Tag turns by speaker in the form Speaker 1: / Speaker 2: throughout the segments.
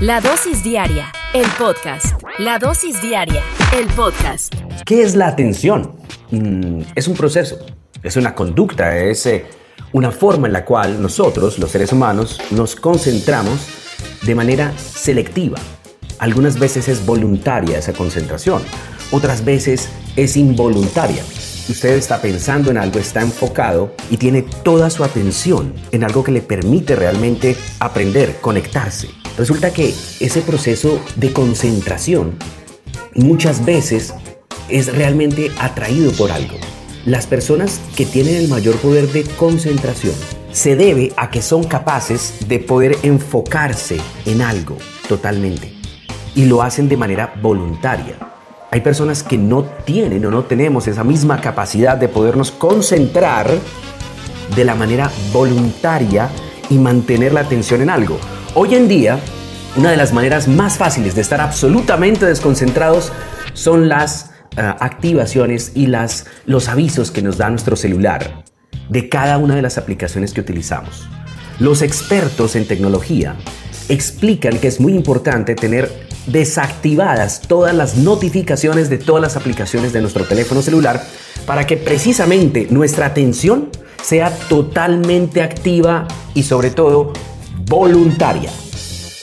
Speaker 1: La dosis diaria, el podcast. La dosis diaria, el podcast.
Speaker 2: ¿Qué es la atención? Mm, es un proceso, es una conducta, es eh, una forma en la cual nosotros, los seres humanos, nos concentramos de manera selectiva. Algunas veces es voluntaria esa concentración, otras veces es involuntaria. Usted está pensando en algo, está enfocado y tiene toda su atención en algo que le permite realmente aprender, conectarse. Resulta que ese proceso de concentración muchas veces es realmente atraído por algo. Las personas que tienen el mayor poder de concentración se debe a que son capaces de poder enfocarse en algo totalmente y lo hacen de manera voluntaria. Hay personas que no tienen o no tenemos esa misma capacidad de podernos concentrar de la manera voluntaria y mantener la atención en algo. Hoy en día, una de las maneras más fáciles de estar absolutamente desconcentrados son las uh, activaciones y las, los avisos que nos da nuestro celular de cada una de las aplicaciones que utilizamos. Los expertos en tecnología explican que es muy importante tener desactivadas todas las notificaciones de todas las aplicaciones de nuestro teléfono celular para que precisamente nuestra atención sea totalmente activa y sobre todo voluntaria.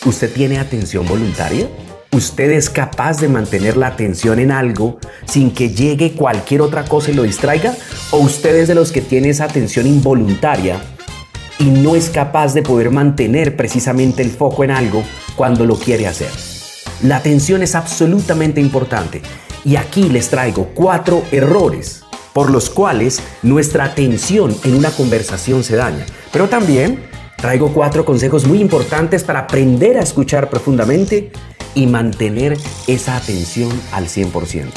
Speaker 2: ¿Usted tiene atención voluntaria? ¿Usted es capaz de mantener la atención en algo sin que llegue cualquier otra cosa y lo distraiga? ¿O usted es de los que tiene esa atención involuntaria y no es capaz de poder mantener precisamente el foco en algo cuando lo quiere hacer? La atención es absolutamente importante y aquí les traigo cuatro errores por los cuales nuestra atención en una conversación se daña. Pero también traigo cuatro consejos muy importantes para aprender a escuchar profundamente y mantener esa atención al 100%.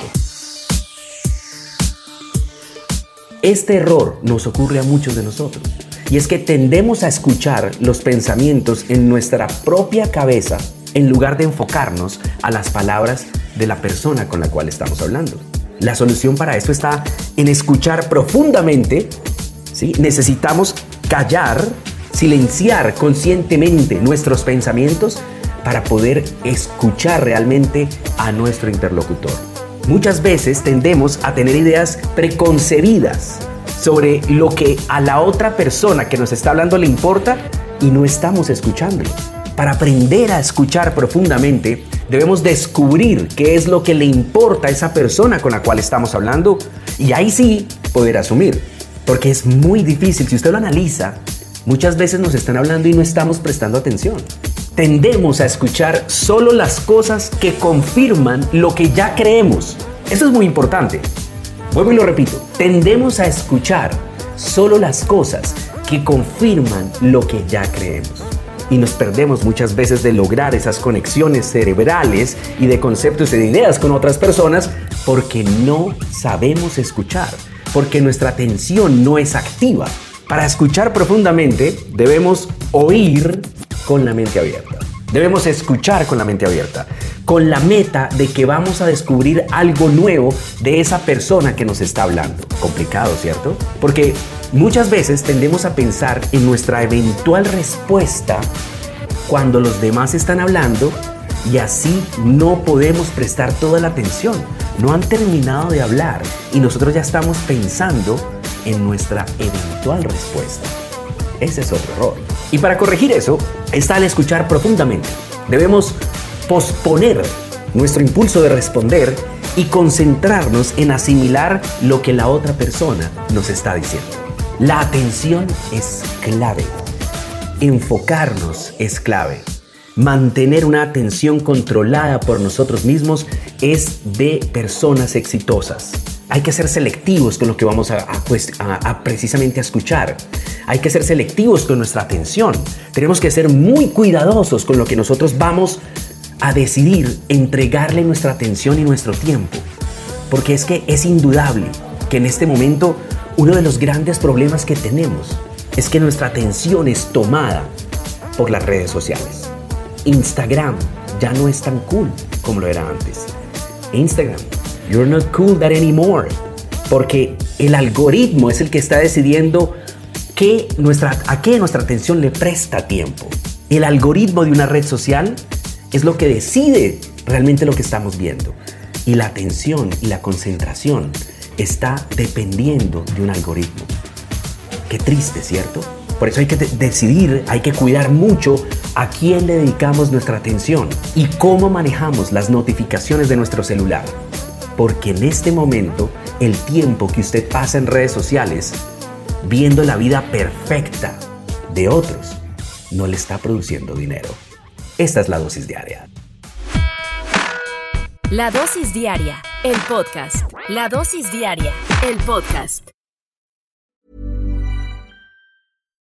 Speaker 2: Este error nos ocurre a muchos de nosotros y es que tendemos a escuchar los pensamientos en nuestra propia cabeza en lugar de enfocarnos a las palabras de la persona con la cual estamos hablando. La solución para esto está en escuchar profundamente. ¿sí? Necesitamos callar, silenciar conscientemente nuestros pensamientos para poder escuchar realmente a nuestro interlocutor. Muchas veces tendemos a tener ideas preconcebidas sobre lo que a la otra persona que nos está hablando le importa y no estamos escuchándolo. Para aprender a escuchar profundamente, debemos descubrir qué es lo que le importa a esa persona con la cual estamos hablando y ahí sí poder asumir. Porque es muy difícil, si usted lo analiza, muchas veces nos están hablando y no estamos prestando atención. Tendemos a escuchar solo las cosas que confirman lo que ya creemos. Eso es muy importante. Vuelvo y lo repito, tendemos a escuchar solo las cosas que confirman lo que ya creemos y nos perdemos muchas veces de lograr esas conexiones cerebrales y de conceptos y de ideas con otras personas porque no sabemos escuchar, porque nuestra atención no es activa. Para escuchar profundamente debemos oír con la mente abierta. Debemos escuchar con la mente abierta, con la meta de que vamos a descubrir algo nuevo de esa persona que nos está hablando. Complicado, ¿cierto? Porque muchas veces tendemos a pensar en nuestra eventual respuesta cuando los demás están hablando y así no podemos prestar toda la atención. No han terminado de hablar y nosotros ya estamos pensando en nuestra eventual respuesta. Ese es otro error. Y para corregir eso, está al escuchar profundamente. Debemos posponer nuestro impulso de responder y concentrarnos en asimilar lo que la otra persona nos está diciendo. La atención es clave. Enfocarnos es clave. Mantener una atención controlada por nosotros mismos es de personas exitosas. Hay que ser selectivos con lo que vamos a, precisamente a escuchar. Hay que ser selectivos con nuestra atención. Tenemos que ser muy cuidadosos con lo que nosotros vamos a decidir entregarle nuestra atención y nuestro tiempo. Porque es que es indudable que en este momento uno de los grandes problemas que tenemos es que nuestra atención es tomada por las redes sociales. Instagram ya no es tan cool como lo era antes. Instagram You're not cool that anymore. Porque el algoritmo es el que está decidiendo nuestra, a qué nuestra atención le presta tiempo. El algoritmo de una red social es lo que decide realmente lo que estamos viendo. Y la atención y la concentración está dependiendo de un algoritmo. Qué triste, ¿cierto? Por eso hay que decidir, hay que cuidar mucho a quién le dedicamos nuestra atención y cómo manejamos las notificaciones de nuestro celular porque en este momento el tiempo que usted pasa en redes sociales viendo la vida perfecta de otros no le está produciendo dinero. Esta es la dosis diaria.
Speaker 1: La dosis diaria, el podcast. La dosis diaria, el podcast.